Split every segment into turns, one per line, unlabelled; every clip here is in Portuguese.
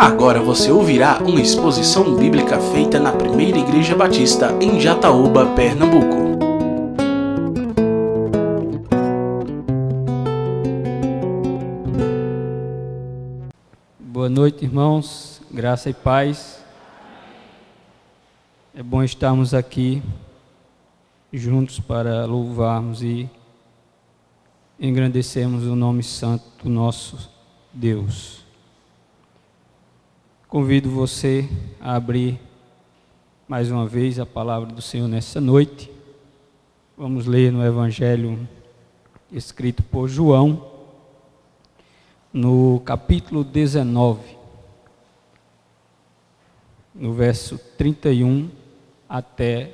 Agora você ouvirá uma exposição bíblica feita na Primeira Igreja Batista em Jataúba, Pernambuco.
Boa noite, irmãos. Graça e paz. É bom estarmos aqui juntos para louvarmos e engrandecermos o nome santo do nosso Deus. Convido você a abrir mais uma vez a palavra do Senhor nessa noite. Vamos ler no Evangelho escrito por João, no capítulo 19, no verso 31 até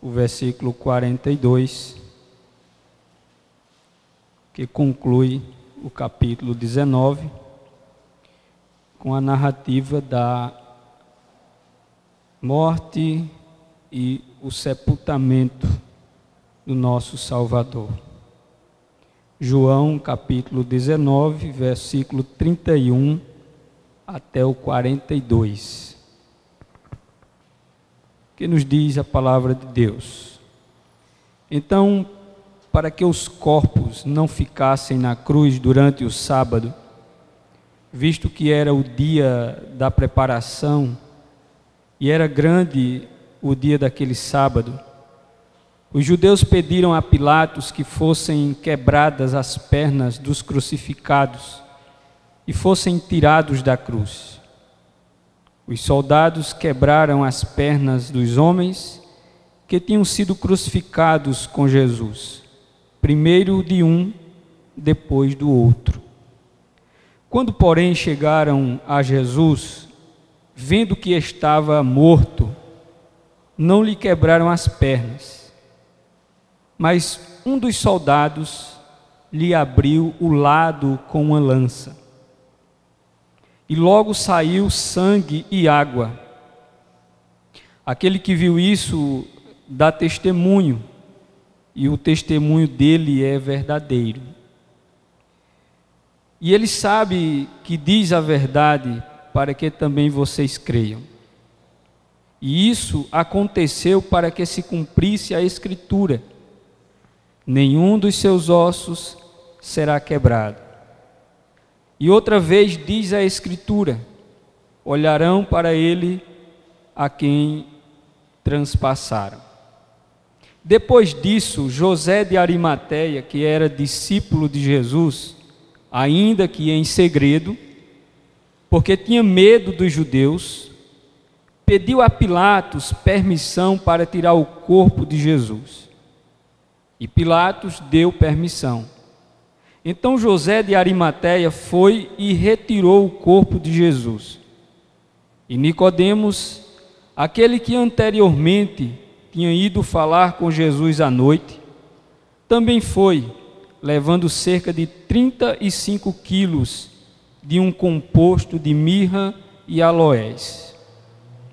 o versículo 42, que conclui o capítulo 19 com a narrativa da morte e o sepultamento do nosso Salvador. João capítulo 19, versículo 31 até o 42. Que nos diz a palavra de Deus. Então, para que os corpos não ficassem na cruz durante o sábado, visto que era o dia da preparação e era grande o dia daquele sábado, os judeus pediram a Pilatos que fossem quebradas as pernas dos crucificados e fossem tirados da cruz. Os soldados quebraram as pernas dos homens que tinham sido crucificados com Jesus, primeiro de um, depois do outro. Quando, porém, chegaram a Jesus, vendo que estava morto, não lhe quebraram as pernas, mas um dos soldados lhe abriu o lado com uma lança. E logo saiu sangue e água. Aquele que viu isso dá testemunho, e o testemunho dele é verdadeiro. E ele sabe que diz a verdade para que também vocês creiam. E isso aconteceu para que se cumprisse a Escritura: nenhum dos seus ossos será quebrado. E outra vez diz a Escritura: olharão para ele a quem transpassaram. Depois disso, José de Arimateia, que era discípulo de Jesus, ainda que em segredo, porque tinha medo dos judeus, pediu a Pilatos permissão para tirar o corpo de Jesus. E Pilatos deu permissão. Então José de Arimateia foi e retirou o corpo de Jesus. E Nicodemos, aquele que anteriormente tinha ido falar com Jesus à noite, também foi levando cerca de 35 quilos de um composto de mirra e aloés.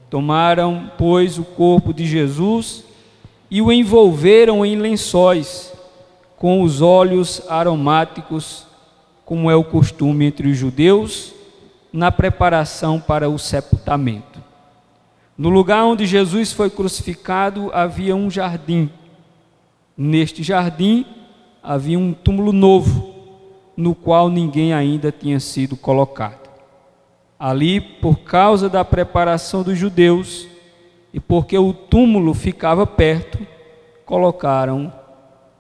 Tomaram, pois, o corpo de Jesus e o envolveram em lençóis com os óleos aromáticos, como é o costume entre os judeus, na preparação para o sepultamento. No lugar onde Jesus foi crucificado havia um jardim. Neste jardim havia um túmulo novo, no qual ninguém ainda tinha sido colocado. Ali, por causa da preparação dos judeus e porque o túmulo ficava perto, colocaram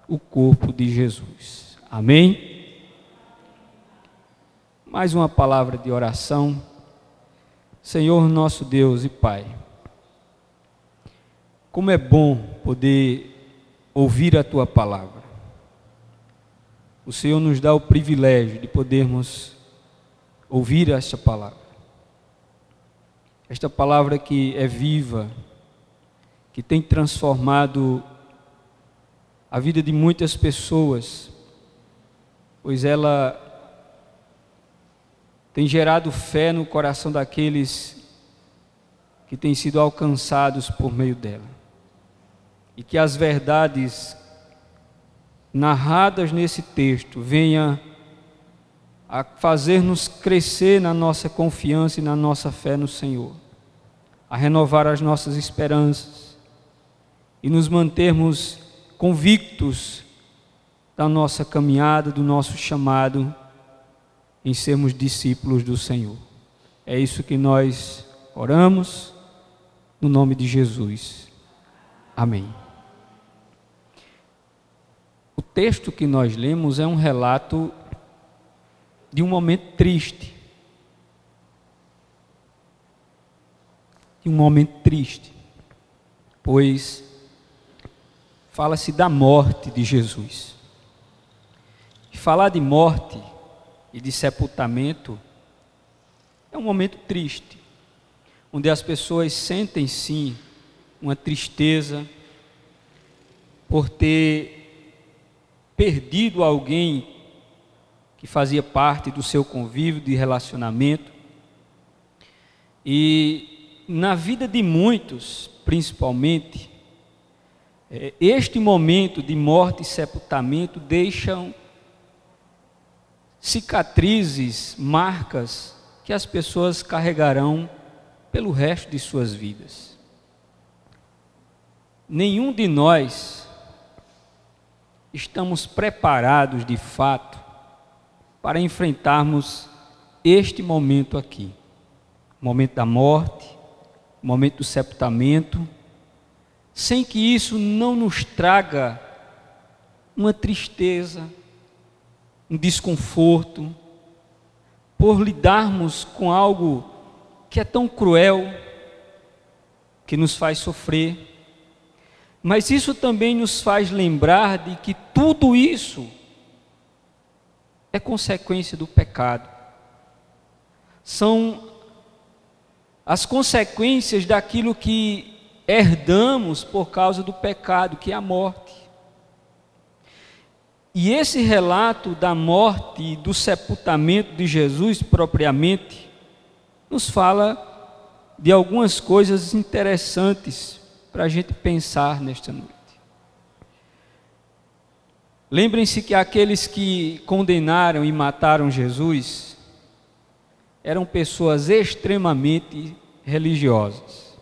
o corpo de Jesus. Amém? Mais uma palavra de oração. Senhor nosso Deus e Pai, como é bom poder ouvir a tua palavra o Senhor nos dá o privilégio de podermos ouvir esta palavra. Esta palavra que é viva, que tem transformado a vida de muitas pessoas, pois ela tem gerado fé no coração daqueles que têm sido alcançados por meio dela. E que as verdades narradas nesse texto venha a fazer-nos crescer na nossa confiança e na nossa fé no Senhor, a renovar as nossas esperanças e nos mantermos convictos da nossa caminhada, do nosso chamado em sermos discípulos do Senhor. É isso que nós oramos no nome de Jesus. Amém. O texto que nós lemos é um relato de um momento triste. De um momento triste. Pois fala-se da morte de Jesus. E falar de morte e de sepultamento é um momento triste, onde as pessoas sentem sim uma tristeza por ter perdido alguém que fazia parte do seu convívio, de relacionamento. E na vida de muitos, principalmente, é, este momento de morte e sepultamento deixam cicatrizes, marcas que as pessoas carregarão pelo resto de suas vidas. Nenhum de nós estamos preparados de fato para enfrentarmos este momento aqui. O momento da morte, o momento do sepultamento, sem que isso não nos traga uma tristeza, um desconforto, por lidarmos com algo que é tão cruel, que nos faz sofrer, mas isso também nos faz lembrar de que tudo isso é consequência do pecado. São as consequências daquilo que herdamos por causa do pecado, que é a morte. E esse relato da morte e do sepultamento de Jesus propriamente nos fala de algumas coisas interessantes para a gente pensar nesta noite. Lembrem-se que aqueles que condenaram e mataram Jesus eram pessoas extremamente religiosas,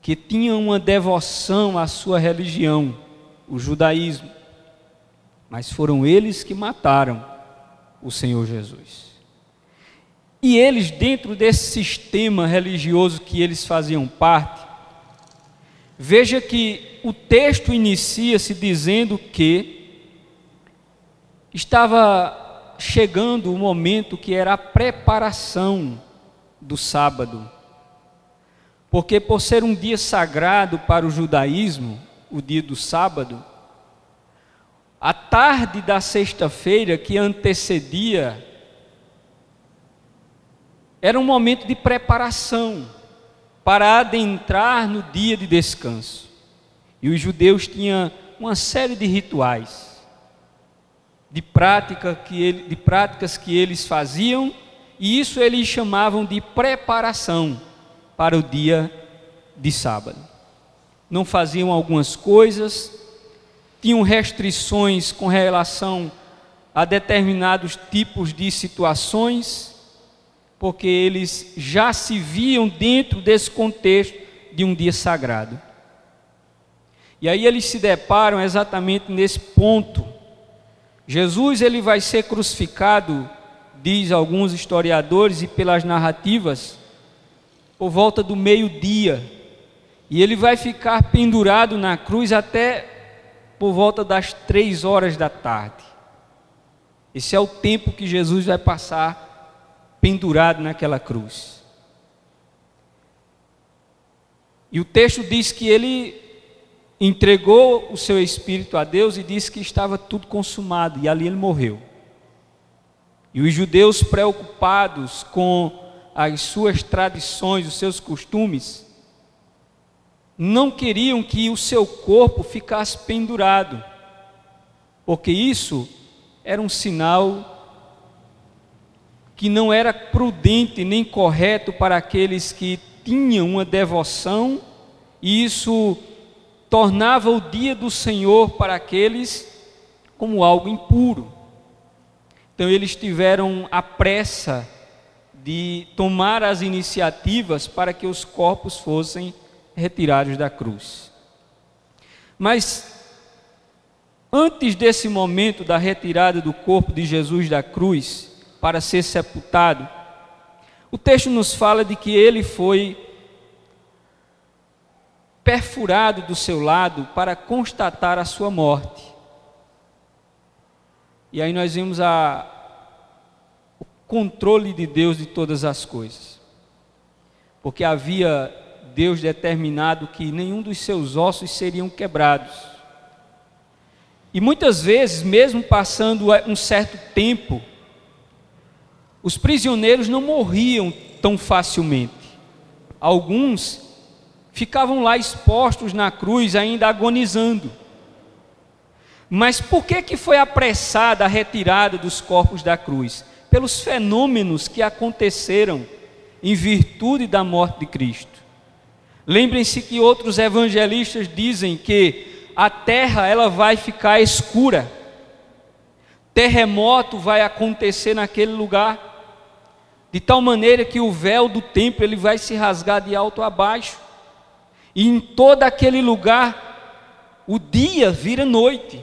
que tinham uma devoção à sua religião, o judaísmo, mas foram eles que mataram o Senhor Jesus. E eles, dentro desse sistema religioso que eles faziam parte, veja que o texto inicia-se dizendo que estava chegando o momento que era a preparação do sábado. Porque, por ser um dia sagrado para o judaísmo, o dia do sábado, a tarde da sexta-feira que antecedia era um momento de preparação para adentrar no dia de descanso. E os judeus tinham uma série de rituais, de, prática que ele, de práticas que eles faziam, e isso eles chamavam de preparação para o dia de sábado. Não faziam algumas coisas, tinham restrições com relação a determinados tipos de situações, porque eles já se viam dentro desse contexto de um dia sagrado. E aí eles se deparam exatamente nesse ponto. Jesus ele vai ser crucificado, diz alguns historiadores e pelas narrativas, por volta do meio-dia. E ele vai ficar pendurado na cruz até por volta das três horas da tarde. Esse é o tempo que Jesus vai passar pendurado naquela cruz. E o texto diz que ele entregou o seu espírito a Deus e disse que estava tudo consumado, e ali ele morreu. E os judeus preocupados com as suas tradições, os seus costumes, não queriam que o seu corpo ficasse pendurado, porque isso era um sinal que não era prudente nem correto para aqueles que tinham uma devoção, e isso tornava o dia do Senhor para aqueles como algo impuro. Então eles tiveram a pressa de tomar as iniciativas para que os corpos fossem retirados da cruz. Mas antes desse momento da retirada do corpo de Jesus da cruz para ser sepultado, o texto nos fala de que ele foi perfurado do seu lado para constatar a sua morte. E aí nós vimos a, o controle de Deus de todas as coisas. Porque havia Deus determinado que nenhum dos seus ossos seriam quebrados. E muitas vezes, mesmo passando um certo tempo, os prisioneiros não morriam tão facilmente. Alguns ficavam lá expostos na cruz, ainda agonizando. Mas por que, que foi apressada a retirada dos corpos da cruz? Pelos fenômenos que aconteceram em virtude da morte de Cristo. Lembrem-se que outros evangelistas dizem que a terra ela vai ficar escura. Terremoto vai acontecer naquele lugar de tal maneira que o véu do templo ele vai se rasgar de alto a baixo, e em todo aquele lugar o dia vira noite.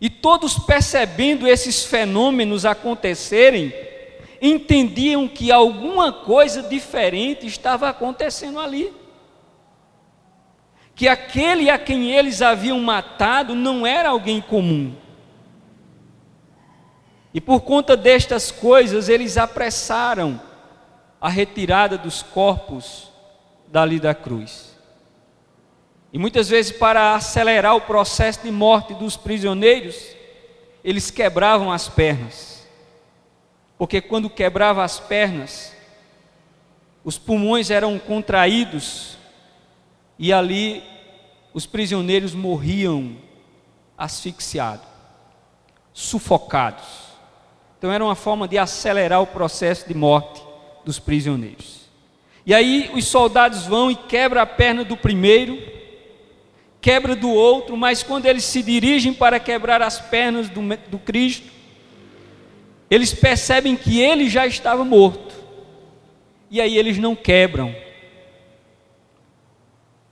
E todos percebendo esses fenômenos acontecerem, entendiam que alguma coisa diferente estava acontecendo ali. Que aquele a quem eles haviam matado não era alguém comum e por conta destas coisas, eles apressaram a retirada dos corpos dali da cruz. E muitas vezes, para acelerar o processo de morte dos prisioneiros, eles quebravam as pernas. Porque quando quebrava as pernas, os pulmões eram contraídos e ali os prisioneiros morriam asfixiados, sufocados. Então era uma forma de acelerar o processo de morte dos prisioneiros. E aí os soldados vão e quebram a perna do primeiro, quebra do outro, mas quando eles se dirigem para quebrar as pernas do, do Cristo, eles percebem que ele já estava morto. E aí eles não quebram.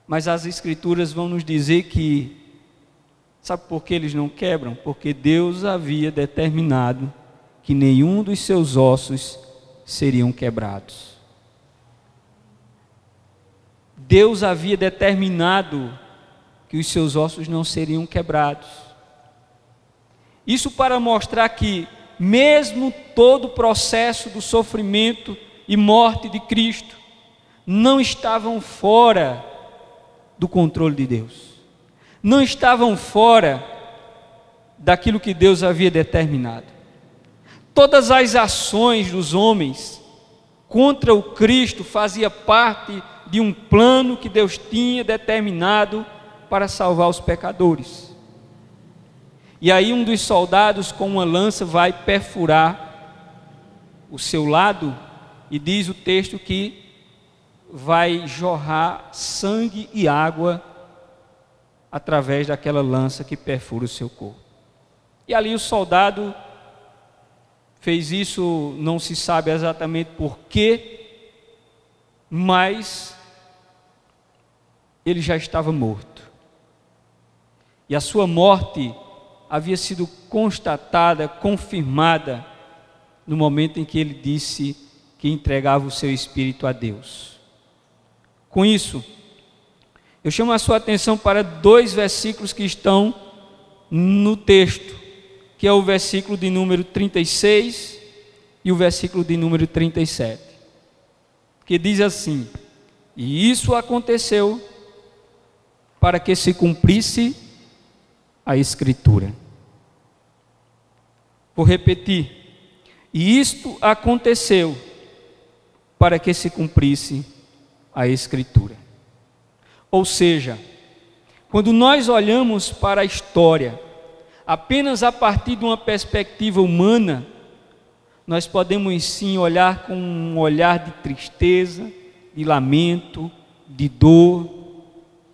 Mas as escrituras vão nos dizer que sabe por que eles não quebram? Porque Deus havia determinado que nenhum dos seus ossos seriam quebrados. Deus havia determinado que os seus ossos não seriam quebrados. Isso para mostrar que, mesmo todo o processo do sofrimento e morte de Cristo, não estavam fora do controle de Deus, não estavam fora daquilo que Deus havia determinado todas as ações dos homens contra o Cristo fazia parte de um plano que Deus tinha determinado para salvar os pecadores. E aí um dos soldados com uma lança vai perfurar o seu lado e diz o texto que vai jorrar sangue e água através daquela lança que perfura o seu corpo. E ali o soldado fez isso, não se sabe exatamente porquê, mas ele já estava morto. E a sua morte havia sido constatada, confirmada, no momento em que ele disse que entregava o seu espírito a Deus. Com isso, eu chamo a sua atenção para dois versículos que estão no texto que é o versículo de número 36 e o versículo de número 37, que diz assim: E isso aconteceu para que se cumprisse a Escritura. Vou repetir. E isto aconteceu para que se cumprisse a Escritura. Ou seja, quando nós olhamos para a história, apenas a partir de uma perspectiva humana, nós podemos sim olhar com um olhar de tristeza, de lamento, de dor,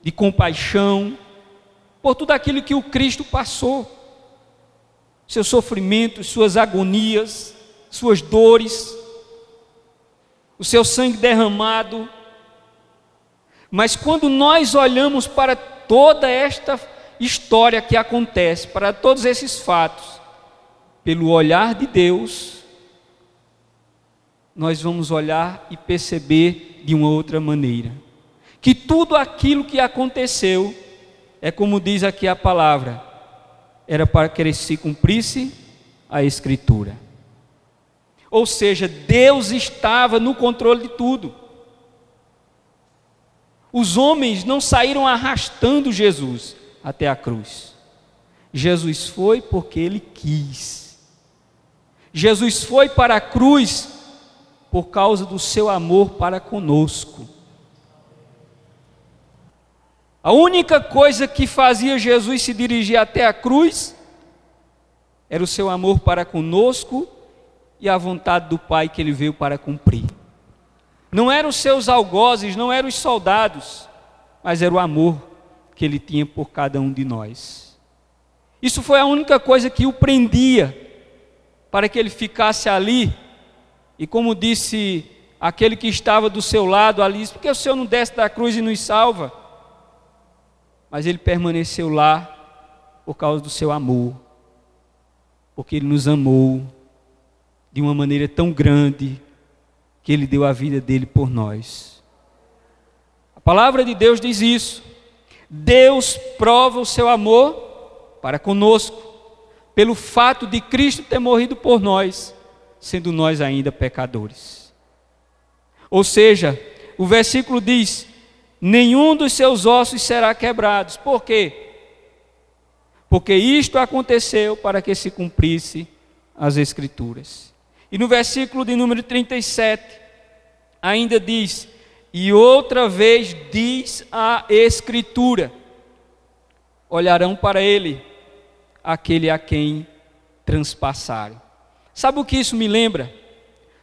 de compaixão, por tudo aquilo que o Cristo passou. seus sofrimentos, suas agonias, suas dores, o seu sangue derramado. Mas quando nós olhamos para toda esta história que acontece, para todos esses fatos, pelo olhar de Deus, nós vamos olhar e perceber de uma outra maneira. Que tudo aquilo que aconteceu, é como diz aqui a palavra, era para que se cumprisse a Escritura. Ou seja, Deus estava no controle de tudo. Os homens não saíram arrastando Jesus até a cruz. Jesus foi porque ele quis. Jesus foi para a cruz por causa do seu amor para conosco. A única coisa que fazia Jesus se dirigir até a cruz era o seu amor para conosco e a vontade do Pai que ele veio para cumprir. Não eram os seus algozes, não eram os soldados, mas era o amor que ele tinha por cada um de nós. Isso foi a única coisa que o prendia para que ele ficasse ali e como disse aquele que estava do seu lado ali, por que o Senhor não desce da cruz e nos salva? Mas ele permaneceu lá por causa do seu amor, porque ele nos amou de uma maneira tão grande que ele deu a vida dele por nós. A palavra de Deus diz isso. Deus prova o seu amor para conosco, pelo fato de Cristo ter morrido por nós sendo nós ainda pecadores. Ou seja, o versículo diz: nenhum dos seus ossos será quebrado. Por quê? Porque isto aconteceu para que se cumprisse as Escrituras. E no versículo de número 37, ainda diz: E outra vez diz a Escritura: olharão para ele aquele a quem transpassarem. Sabe o que isso me lembra?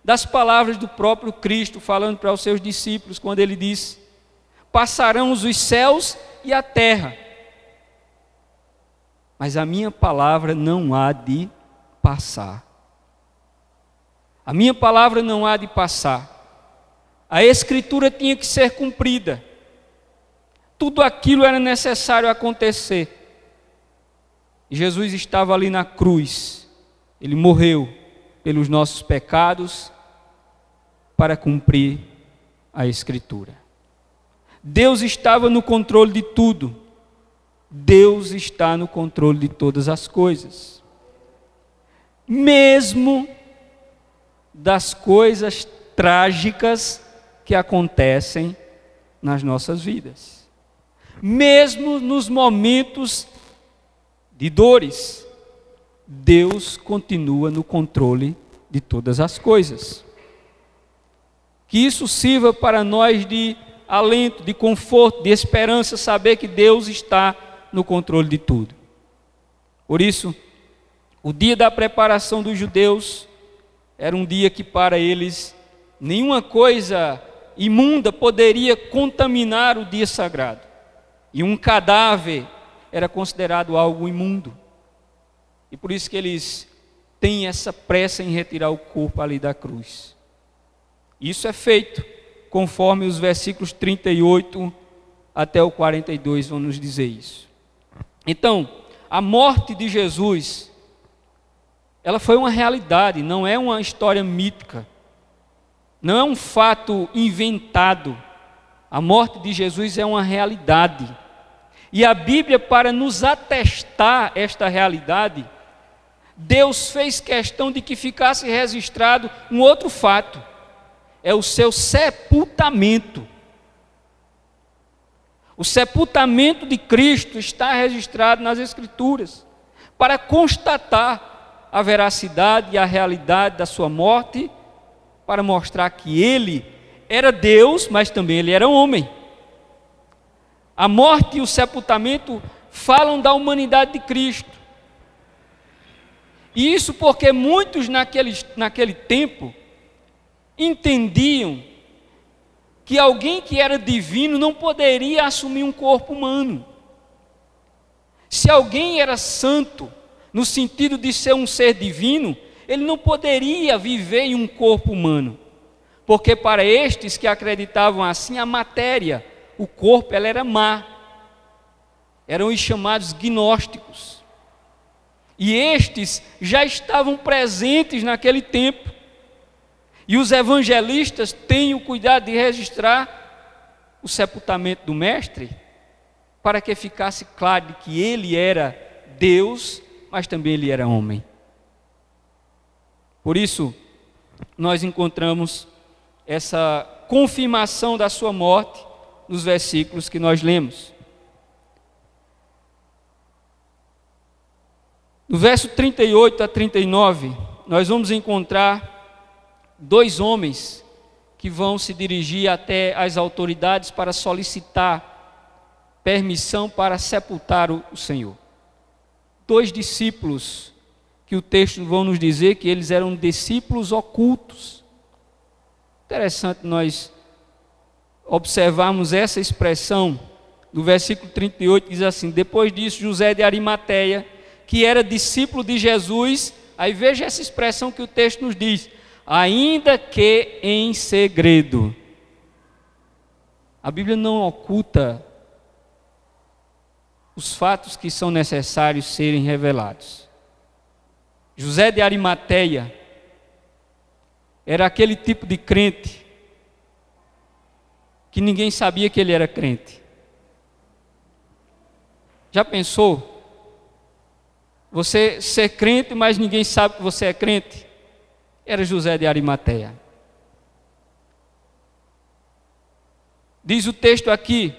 Das palavras do próprio Cristo falando para os seus discípulos, quando ele disse: Passarão os céus e a terra, mas a minha palavra não há de passar. A minha palavra não há de passar. A Escritura tinha que ser cumprida. Tudo aquilo era necessário acontecer. Jesus estava ali na cruz. Ele morreu pelos nossos pecados para cumprir a Escritura. Deus estava no controle de tudo. Deus está no controle de todas as coisas. Mesmo das coisas trágicas que acontecem nas nossas vidas. Mesmo nos momentos de dores, Deus continua no controle de todas as coisas. Que isso sirva para nós de alento, de conforto, de esperança, saber que Deus está no controle de tudo. Por isso, o dia da preparação dos judeus era um dia que para eles nenhuma coisa imunda poderia contaminar o dia sagrado. E um cadáver era considerado algo imundo. E por isso que eles têm essa pressa em retirar o corpo ali da cruz. Isso é feito conforme os versículos 38 até o 42 vão nos dizer isso. Então, a morte de Jesus, ela foi uma realidade, não é uma história mítica, não é um fato inventado. A morte de Jesus é uma realidade. E a Bíblia, para nos atestar esta realidade, Deus fez questão de que ficasse registrado um outro fato: é o seu sepultamento. O sepultamento de Cristo está registrado nas Escrituras para constatar a veracidade e a realidade da sua morte, para mostrar que ele era Deus, mas também ele era homem. A morte e o sepultamento falam da humanidade de Cristo. E isso porque muitos naquele, naquele tempo entendiam que alguém que era divino não poderia assumir um corpo humano. Se alguém era santo, no sentido de ser um ser divino, ele não poderia viver em um corpo humano. Porque para estes que acreditavam assim, a matéria, o corpo, ela era má. Eram os chamados gnósticos. E estes já estavam presentes naquele tempo. E os evangelistas têm o cuidado de registrar o sepultamento do mestre, para que ficasse claro que ele era Deus, mas também ele era homem. Por isso, nós encontramos essa confirmação da sua morte nos versículos que nós lemos. No verso 38 a 39, nós vamos encontrar dois homens que vão se dirigir até as autoridades para solicitar permissão para sepultar o Senhor. Dois discípulos que o texto vão nos dizer que eles eram discípulos ocultos. Interessante nós observarmos essa expressão no versículo 38, diz assim: Depois disso, José de Arimateia, que era discípulo de Jesus, aí veja essa expressão que o texto nos diz: ainda que em segredo. A Bíblia não oculta os fatos que são necessários serem revelados. José de Arimateia era aquele tipo de crente que ninguém sabia que ele era crente. Já pensou? Você ser crente, mas ninguém sabe que você é crente? Era José de Arimateia. Diz o texto aqui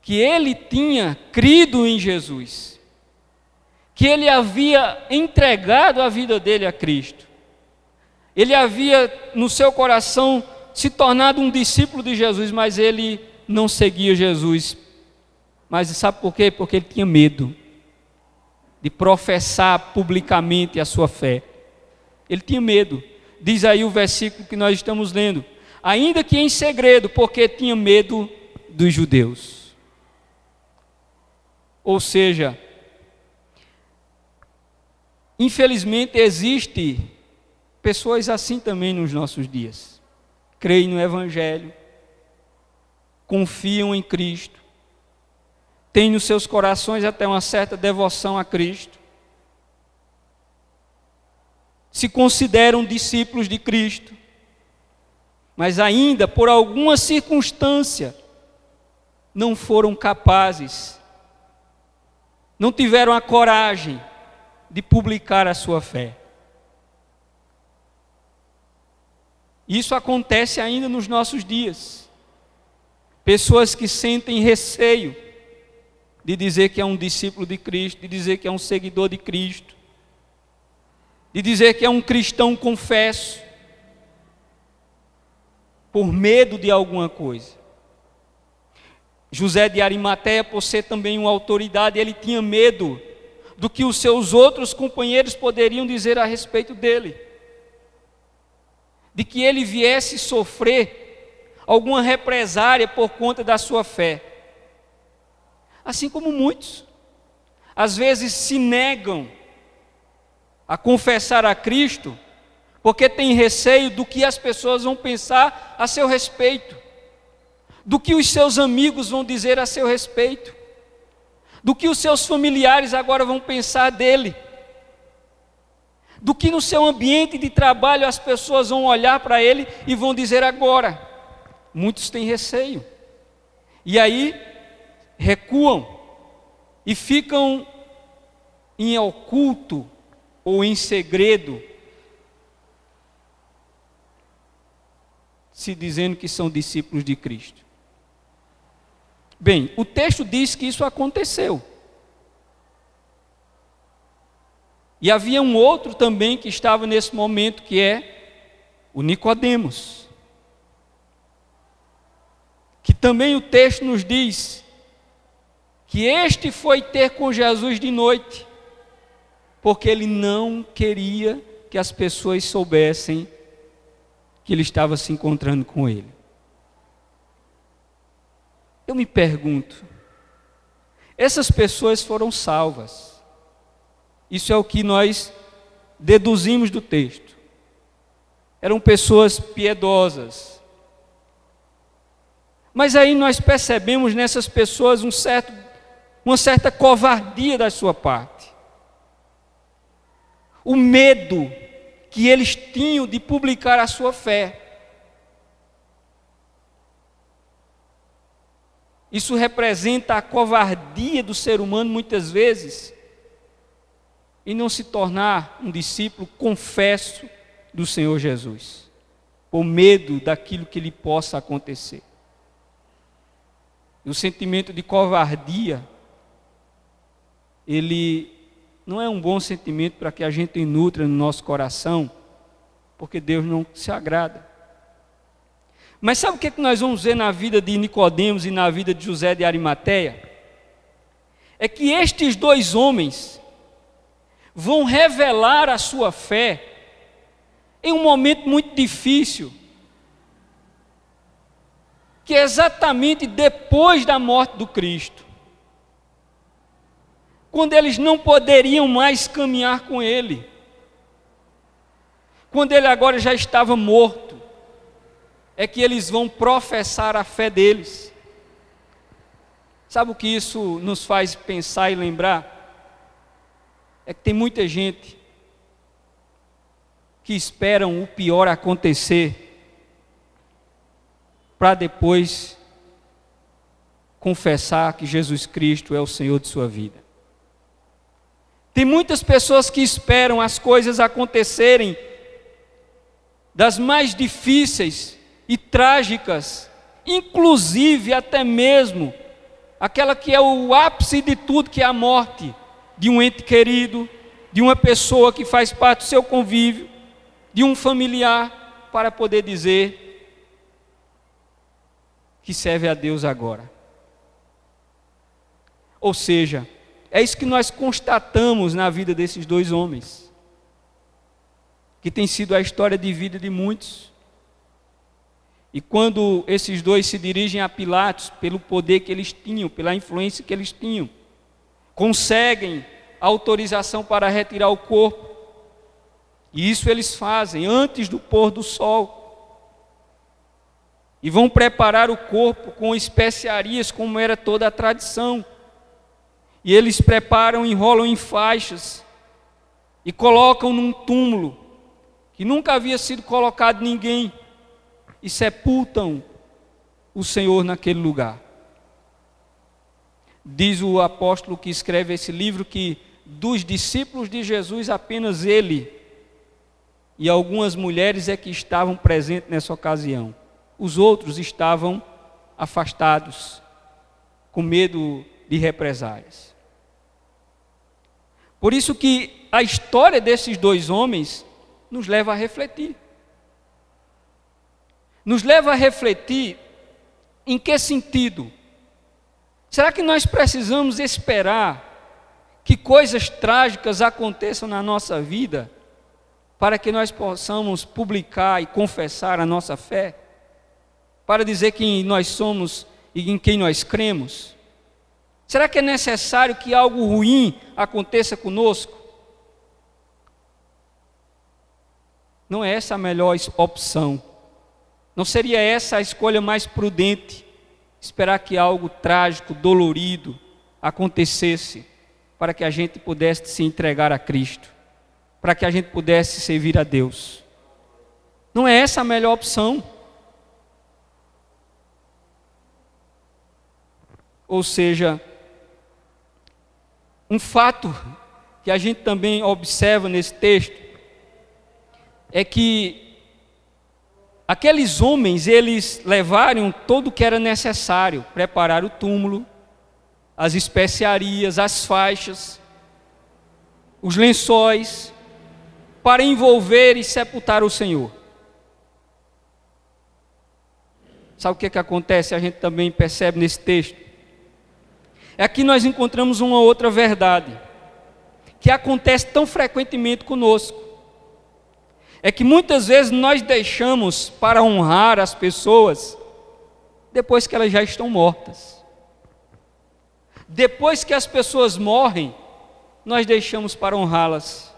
que ele tinha crido em Jesus que ele havia entregado a vida dele a Cristo. Ele havia no seu coração se tornado um discípulo de Jesus, mas ele não seguia Jesus. Mas sabe por quê? Porque ele tinha medo de professar publicamente a sua fé. Ele tinha medo. Diz aí o versículo que nós estamos lendo. Ainda que em segredo, porque tinha medo dos judeus. Ou seja, Infelizmente existe pessoas assim também nos nossos dias. Creem no evangelho, confiam em Cristo, têm nos seus corações até uma certa devoção a Cristo. Se consideram discípulos de Cristo, mas ainda por alguma circunstância não foram capazes, não tiveram a coragem de publicar a sua fé. Isso acontece ainda nos nossos dias. Pessoas que sentem receio de dizer que é um discípulo de Cristo, de dizer que é um seguidor de Cristo, de dizer que é um cristão confesso, por medo de alguma coisa. José de Arimateia, por ser também uma autoridade, ele tinha medo do que os seus outros companheiros poderiam dizer a respeito dele. De que ele viesse sofrer alguma represária por conta da sua fé. Assim como muitos, às vezes se negam a confessar a Cristo, porque tem receio do que as pessoas vão pensar a seu respeito, do que os seus amigos vão dizer a seu respeito do que os seus familiares agora vão pensar dele, do que no seu ambiente de trabalho as pessoas vão olhar para ele e vão dizer agora. Muitos têm receio, e aí recuam e ficam em oculto ou em segredo, se dizendo que são discípulos de Cristo. Bem, o texto diz que isso aconteceu. E havia um outro também que estava nesse momento, que é o Nicodemos. Que também o texto nos diz que este foi ter com Jesus de noite, porque ele não queria que as pessoas soubessem que ele estava se encontrando com ele. Eu me pergunto, essas pessoas foram salvas Isso é o que nós deduzimos do texto. Eram pessoas piedosas. Mas aí nós percebemos nessas pessoas um certo, uma certa covardia da sua parte. O medo que eles tinham de publicar a sua fé. Isso representa a covardia do ser humano muitas vezes e não se tornar um discípulo confesso do Senhor Jesus, por medo daquilo que lhe possa acontecer. E o sentimento de covardia, ele não é um bom sentimento para que a gente nutra no nosso coração, porque Deus não se agrada. Mas sabe o que, é que nós vamos ver na vida de Nicodemos e na vida de José de Arimateia? É que estes dois homens vão revelar a sua fé em um momento muito difícil, que é exatamente depois da morte do Cristo, quando eles não poderiam mais caminhar com Ele, quando Ele agora já estava morto, é que eles vão professar a fé deles. Sabe o que isso nos faz pensar e lembrar? É que tem muita gente que esperam o pior acontecer para depois confessar que Jesus Cristo é o Senhor de sua vida. Tem muitas pessoas que esperam as coisas acontecerem das mais difíceis e trágicas, inclusive até mesmo aquela que é o ápice de tudo, que é a morte de um ente querido, de uma pessoa que faz parte do seu convívio, de um familiar, para poder dizer que serve a Deus agora. Ou seja, é isso que nós constatamos na vida desses dois homens, que tem sido a história de vida de muitos. E quando esses dois se dirigem a Pilatos, pelo poder que eles tinham, pela influência que eles tinham, conseguem autorização para retirar o corpo. E isso eles fazem antes do pôr do sol. E vão preparar o corpo com especiarias, como era toda a tradição. E eles preparam, enrolam em faixas e colocam num túmulo que nunca havia sido colocado ninguém e sepultam o Senhor naquele lugar. Diz o apóstolo que escreve esse livro que dos discípulos de Jesus apenas ele e algumas mulheres é que estavam presentes nessa ocasião. Os outros estavam afastados, com medo de represálias. Por isso que a história desses dois homens nos leva a refletir nos leva a refletir em que sentido? Será que nós precisamos esperar que coisas trágicas aconteçam na nossa vida para que nós possamos publicar e confessar a nossa fé? Para dizer quem nós somos e em quem nós cremos? Será que é necessário que algo ruim aconteça conosco? Não é essa a melhor opção. Não seria essa a escolha mais prudente? Esperar que algo trágico, dolorido acontecesse para que a gente pudesse se entregar a Cristo, para que a gente pudesse servir a Deus. Não é essa a melhor opção? Ou seja, um fato que a gente também observa nesse texto é que Aqueles homens, eles levaram todo o que era necessário, preparar o túmulo, as especiarias, as faixas, os lençóis, para envolver e sepultar o Senhor. Sabe o que, é que acontece? A gente também percebe nesse texto. É aqui nós encontramos uma outra verdade, que acontece tão frequentemente conosco é que muitas vezes nós deixamos para honrar as pessoas depois que elas já estão mortas. Depois que as pessoas morrem, nós deixamos para honrá-las.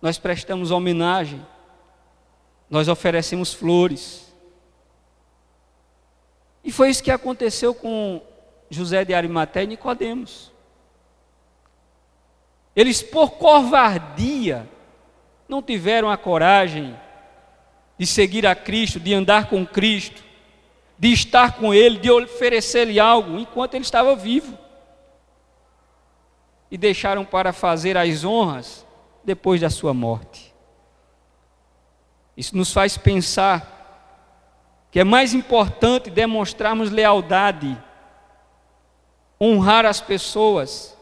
Nós prestamos homenagem, nós oferecemos flores. E foi isso que aconteceu com José de Arimaté e Nicodemos. Eles, por covardia, não tiveram a coragem de seguir a Cristo, de andar com Cristo, de estar com Ele, de oferecer-lhe algo enquanto Ele estava vivo. E deixaram para fazer as honras depois da sua morte. Isso nos faz pensar que é mais importante demonstrarmos lealdade, honrar as pessoas,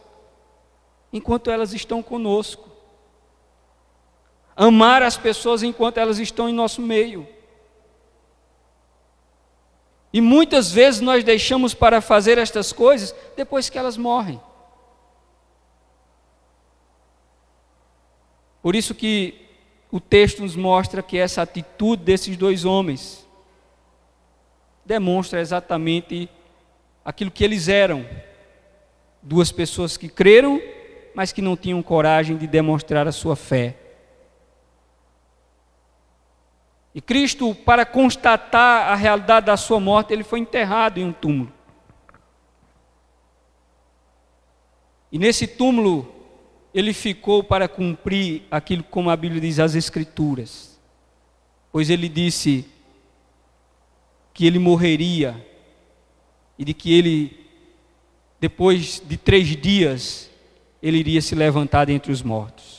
enquanto elas estão conosco. Amar as pessoas enquanto elas estão em nosso meio. E muitas vezes nós deixamos para fazer estas coisas depois que elas morrem. Por isso que o texto nos mostra que essa atitude desses dois homens demonstra exatamente aquilo que eles eram. Duas pessoas que creram mas que não tinham coragem de demonstrar a sua fé. E Cristo, para constatar a realidade da sua morte, ele foi enterrado em um túmulo. E nesse túmulo, ele ficou para cumprir aquilo como a Bíblia diz, as Escrituras. Pois ele disse que ele morreria e de que ele, depois de três dias, ele iria se levantar dentre os mortos.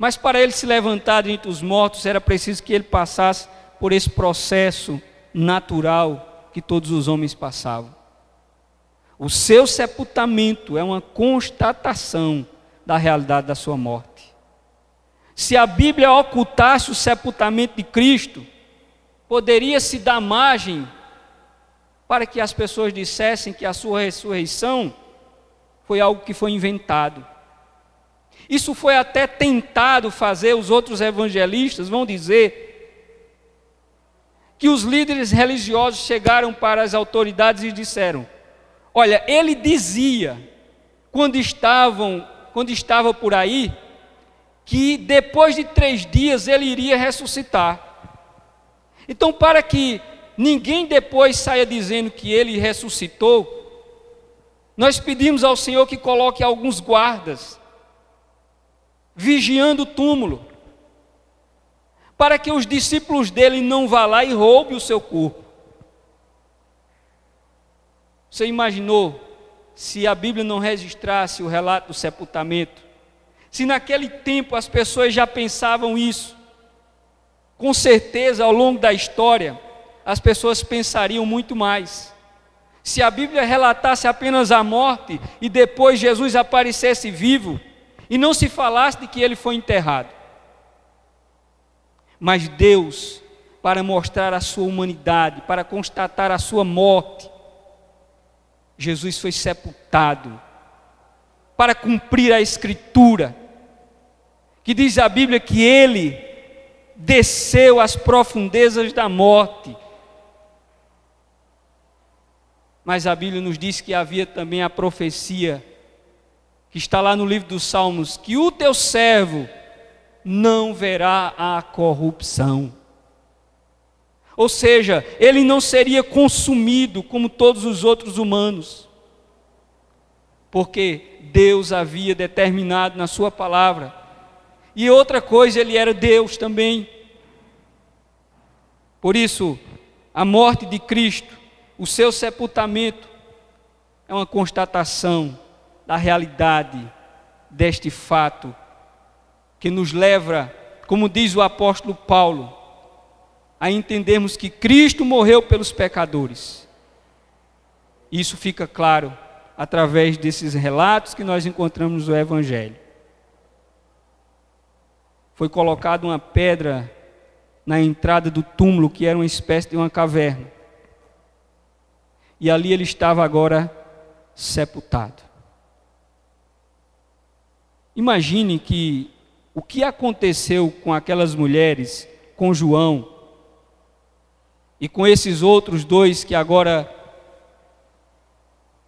Mas para ele se levantar dentre os mortos, era preciso que ele passasse por esse processo natural que todos os homens passavam. O seu sepultamento é uma constatação da realidade da sua morte. Se a Bíblia ocultasse o sepultamento de Cristo, poderia se dar margem para que as pessoas dissessem que a sua ressurreição foi algo que foi inventado. Isso foi até tentado fazer, os outros evangelistas vão dizer que os líderes religiosos chegaram para as autoridades e disseram: Olha, ele dizia, quando estavam, quando estava por aí, que depois de três dias ele iria ressuscitar. Então, para que ninguém depois saia dizendo que ele ressuscitou, nós pedimos ao Senhor que coloque alguns guardas vigiando o túmulo, para que os discípulos dele não vá lá e roube o seu corpo. Você imaginou se a Bíblia não registrasse o relato do sepultamento? Se naquele tempo as pessoas já pensavam isso, com certeza ao longo da história as pessoas pensariam muito mais. Se a Bíblia relatasse apenas a morte e depois Jesus aparecesse vivo e não se falasse de que ele foi enterrado. Mas Deus, para mostrar a sua humanidade, para constatar a sua morte, Jesus foi sepultado para cumprir a Escritura, que diz a Bíblia que ele desceu às profundezas da morte mas a Bíblia nos diz que havia também a profecia, que está lá no livro dos Salmos, que o teu servo não verá a corrupção. Ou seja, ele não seria consumido como todos os outros humanos, porque Deus havia determinado na Sua palavra. E outra coisa, ele era Deus também. Por isso, a morte de Cristo o seu sepultamento é uma constatação da realidade deste fato que nos leva, como diz o apóstolo Paulo, a entendermos que Cristo morreu pelos pecadores. Isso fica claro através desses relatos que nós encontramos no Evangelho. Foi colocada uma pedra na entrada do túmulo, que era uma espécie de uma caverna e ali ele estava agora sepultado. Imagine que o que aconteceu com aquelas mulheres, com João e com esses outros dois que agora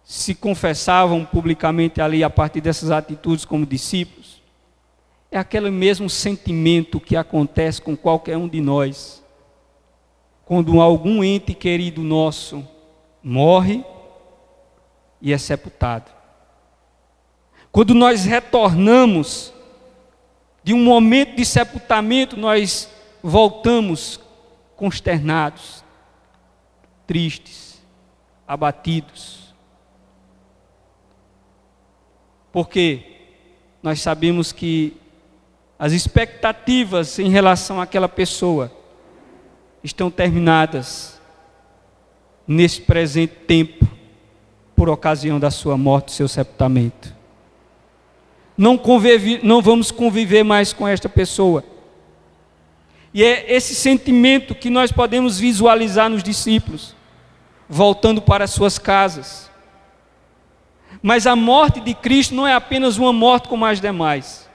se confessavam publicamente ali a partir dessas atitudes como discípulos, é aquele mesmo sentimento que acontece com qualquer um de nós. Quando algum ente querido nosso morre e é sepultado. Quando nós retornamos de um momento de sepultamento, nós voltamos consternados, tristes, abatidos. Porque nós sabemos que as expectativas em relação àquela pessoa estão terminadas nesse presente tempo, por ocasião da sua morte, do seu sepultamento. Não, não vamos conviver mais com esta pessoa. E é esse sentimento que nós podemos visualizar nos discípulos, voltando para suas casas. Mas a morte de Cristo não é apenas uma morte como as demais.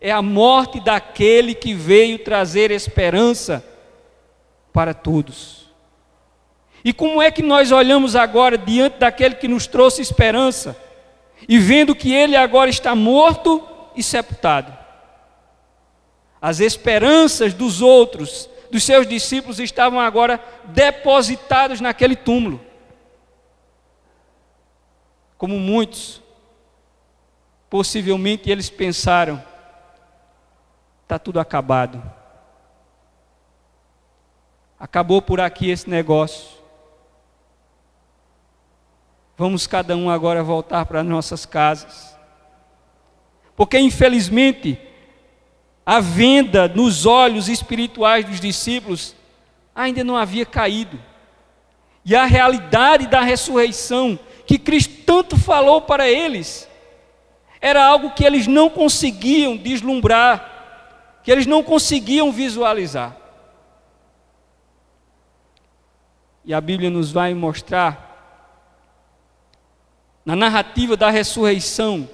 É a morte daquele que veio trazer esperança para todos. E como é que nós olhamos agora diante daquele que nos trouxe esperança e vendo que ele agora está morto e sepultado? As esperanças dos outros, dos seus discípulos, estavam agora depositadas naquele túmulo. Como muitos, possivelmente eles pensaram: está tudo acabado. Acabou por aqui esse negócio. Vamos cada um agora voltar para nossas casas. Porque infelizmente a venda nos olhos espirituais dos discípulos ainda não havia caído. E a realidade da ressurreição, que Cristo tanto falou para eles, era algo que eles não conseguiam deslumbrar, que eles não conseguiam visualizar. E a Bíblia nos vai mostrar, na narrativa da ressurreição,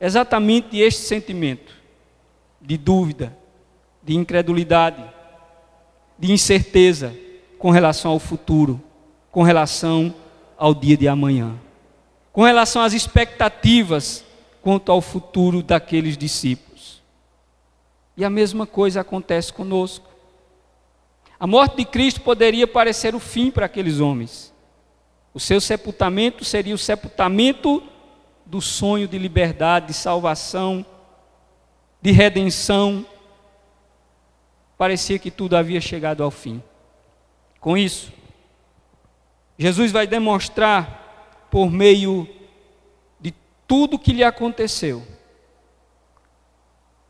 exatamente este sentimento de dúvida, de incredulidade, de incerteza com relação ao futuro, com relação ao dia de amanhã, com relação às expectativas quanto ao futuro daqueles discípulos. E a mesma coisa acontece conosco. A morte de Cristo poderia parecer o fim para aqueles homens. O seu sepultamento seria o sepultamento do sonho de liberdade, de salvação, de redenção, parecia que tudo havia chegado ao fim. Com isso, Jesus vai demonstrar, por meio de tudo que lhe aconteceu,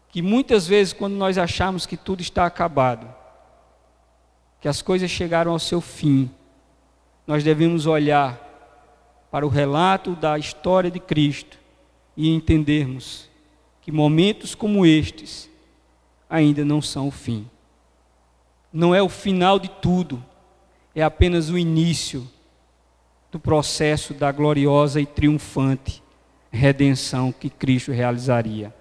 que muitas vezes, quando nós achamos que tudo está acabado, que as coisas chegaram ao seu fim, nós devemos olhar para o relato da história de Cristo e entendermos que momentos como estes ainda não são o fim. Não é o final de tudo, é apenas o início do processo da gloriosa e triunfante redenção que Cristo realizaria.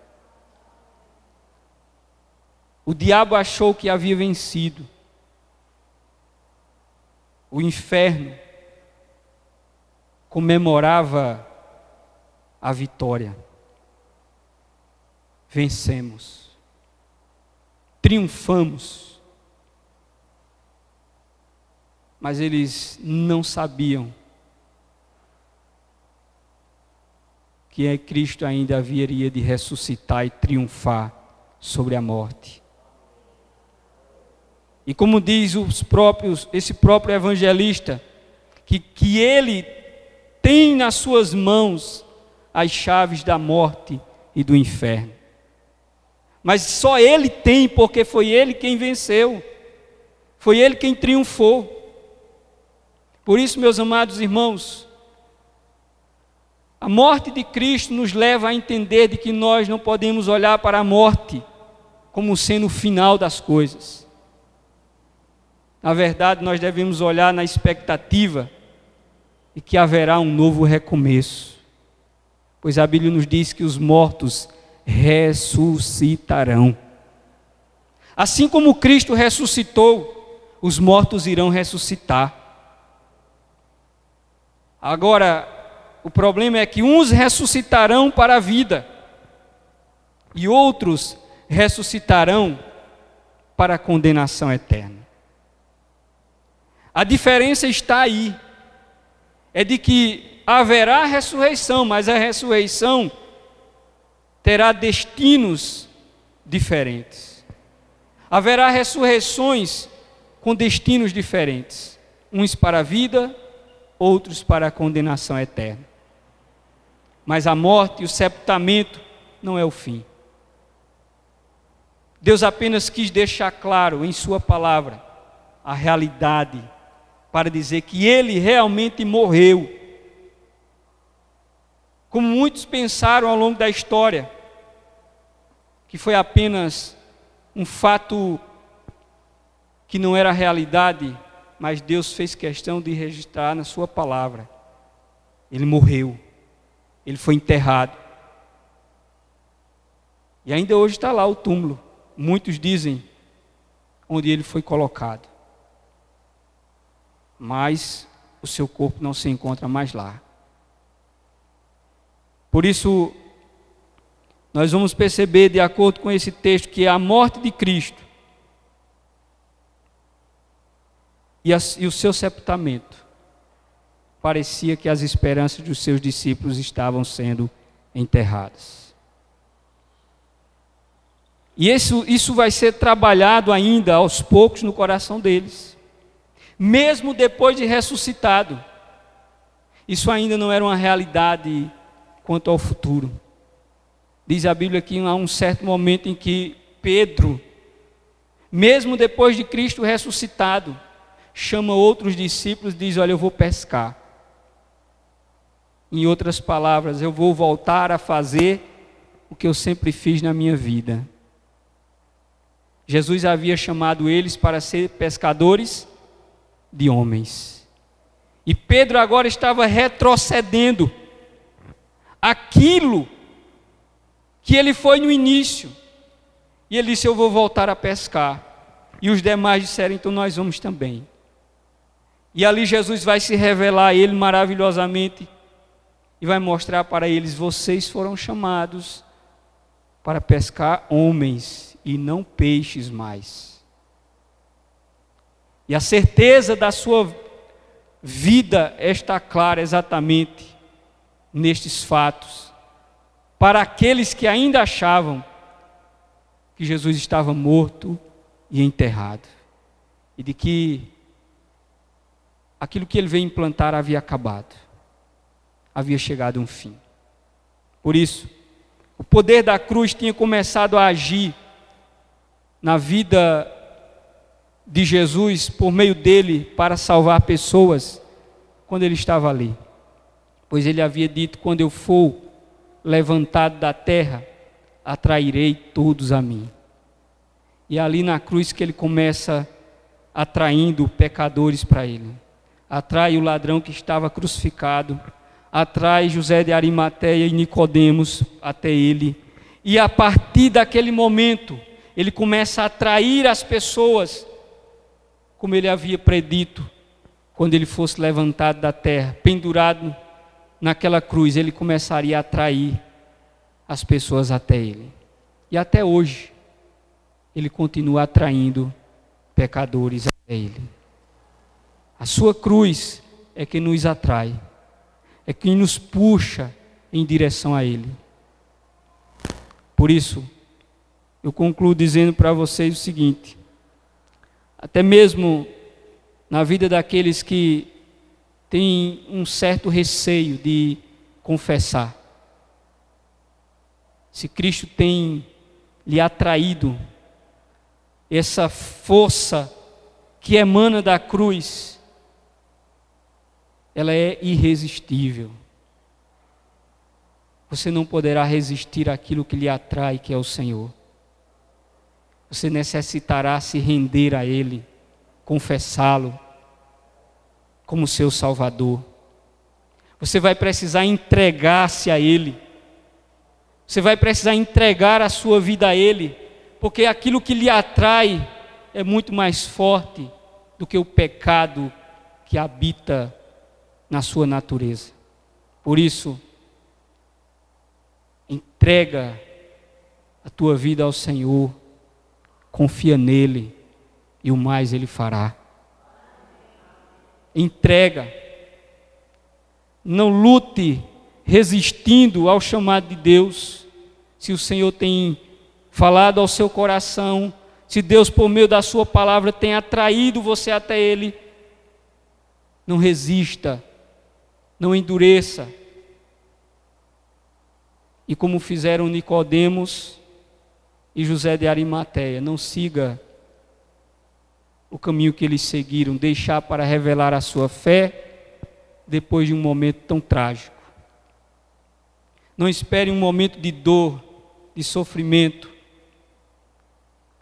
O diabo achou que havia vencido. O inferno comemorava a vitória vencemos, triunfamos. Mas eles não sabiam que Cristo ainda haveria de ressuscitar e triunfar sobre a morte. E como diz os próprios, esse próprio evangelista, que, que ele tem nas suas mãos as chaves da morte e do inferno mas só ele tem, porque foi ele quem venceu, foi ele quem triunfou. Por isso, meus amados irmãos, a morte de Cristo nos leva a entender de que nós não podemos olhar para a morte como sendo o final das coisas. Na verdade, nós devemos olhar na expectativa de que haverá um novo recomeço. Pois a Bíblia nos diz que os mortos ressuscitarão. Assim como Cristo ressuscitou, os mortos irão ressuscitar. Agora, o problema é que uns ressuscitarão para a vida e outros ressuscitarão para a condenação eterna. A diferença está aí. É de que haverá ressurreição, mas a ressurreição terá destinos diferentes. Haverá ressurreições com destinos diferentes, uns para a vida, outros para a condenação eterna. Mas a morte e o sepultamento não é o fim. Deus apenas quis deixar claro em Sua palavra a realidade, para dizer que Ele realmente morreu. Como muitos pensaram ao longo da história, que foi apenas um fato que não era realidade, mas Deus fez questão de registrar na Sua palavra. Ele morreu, ele foi enterrado. E ainda hoje está lá o túmulo. Muitos dizem onde ele foi colocado. Mas o seu corpo não se encontra mais lá. Por isso, nós vamos perceber, de acordo com esse texto, que a morte de Cristo e, a, e o seu sepultamento parecia que as esperanças dos seus discípulos estavam sendo enterradas. E isso, isso vai ser trabalhado ainda aos poucos no coração deles, mesmo depois de ressuscitado. Isso ainda não era uma realidade quanto ao futuro. Diz a Bíblia que há um certo momento em que Pedro, mesmo depois de Cristo ressuscitado, chama outros discípulos e diz: Olha, eu vou pescar. Em outras palavras, eu vou voltar a fazer o que eu sempre fiz na minha vida. Jesus havia chamado eles para ser pescadores de homens. E Pedro agora estava retrocedendo aquilo que ele foi no início. E ele disse: Eu vou voltar a pescar. E os demais disseram: Então nós vamos também. E ali Jesus vai se revelar a ele maravilhosamente e vai mostrar para eles: vocês foram chamados para pescar homens e não peixes mais. E a certeza da sua vida está clara exatamente nestes fatos. Para aqueles que ainda achavam que Jesus estava morto e enterrado, e de que aquilo que ele veio implantar havia acabado, havia chegado a um fim. Por isso, o poder da cruz tinha começado a agir na vida de Jesus por meio dele para salvar pessoas quando ele estava ali. Pois ele havia dito: quando eu for levantado da terra, atrairei todos a mim. E é ali na cruz que ele começa atraindo pecadores para ele atrai o ladrão que estava crucificado, atrai José de Arimateia e Nicodemos até ele. E a partir daquele momento, ele começa a atrair as pessoas, como ele havia predito, quando ele fosse levantado da terra, pendurado naquela cruz, ele começaria a atrair as pessoas até ele. E até hoje, ele continua atraindo pecadores até ele. A sua cruz é que nos atrai, é quem nos puxa em direção a Ele. Por isso, eu concluo dizendo para vocês o seguinte: até mesmo na vida daqueles que têm um certo receio de confessar, se Cristo tem lhe atraído essa força que emana da cruz, ela é irresistível. Você não poderá resistir àquilo que lhe atrai, que é o Senhor. Você necessitará se render a Ele, confessá-lo como seu Salvador. Você vai precisar entregar-se a Ele. Você vai precisar entregar a sua vida a Ele, porque aquilo que lhe atrai é muito mais forte do que o pecado que habita na sua natureza. Por isso, entrega a tua vida ao Senhor, confia nele e o mais ele fará. Entrega. Não lute resistindo ao chamado de Deus. Se o Senhor tem falado ao seu coração, se Deus, por meio da Sua palavra, tem atraído você até Ele, não resista, não endureça. E como fizeram Nicodemos e José de Arimateia, não siga o caminho que eles seguiram, deixar para revelar a sua fé depois de um momento tão trágico. Não espere um momento de dor, de sofrimento,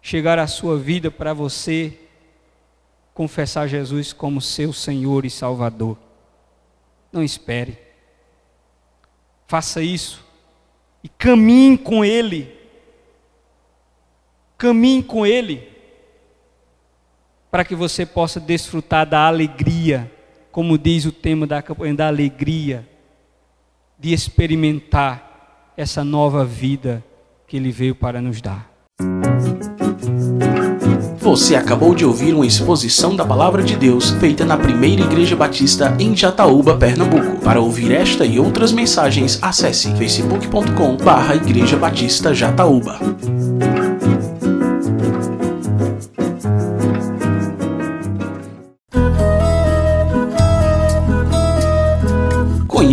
chegar à sua vida para você confessar Jesus como seu Senhor e Salvador. Não espere. Faça isso e caminhe com Ele. Caminhe com Ele para que você possa desfrutar da alegria, como diz o tema da campanha, da alegria de experimentar essa nova vida que Ele veio para nos dar.
Você acabou de ouvir uma exposição da Palavra de Deus feita na Primeira Igreja Batista em Jataúba, Pernambuco. Para ouvir esta e outras mensagens, acesse facebook.com/barra Igreja Batista Jataúba.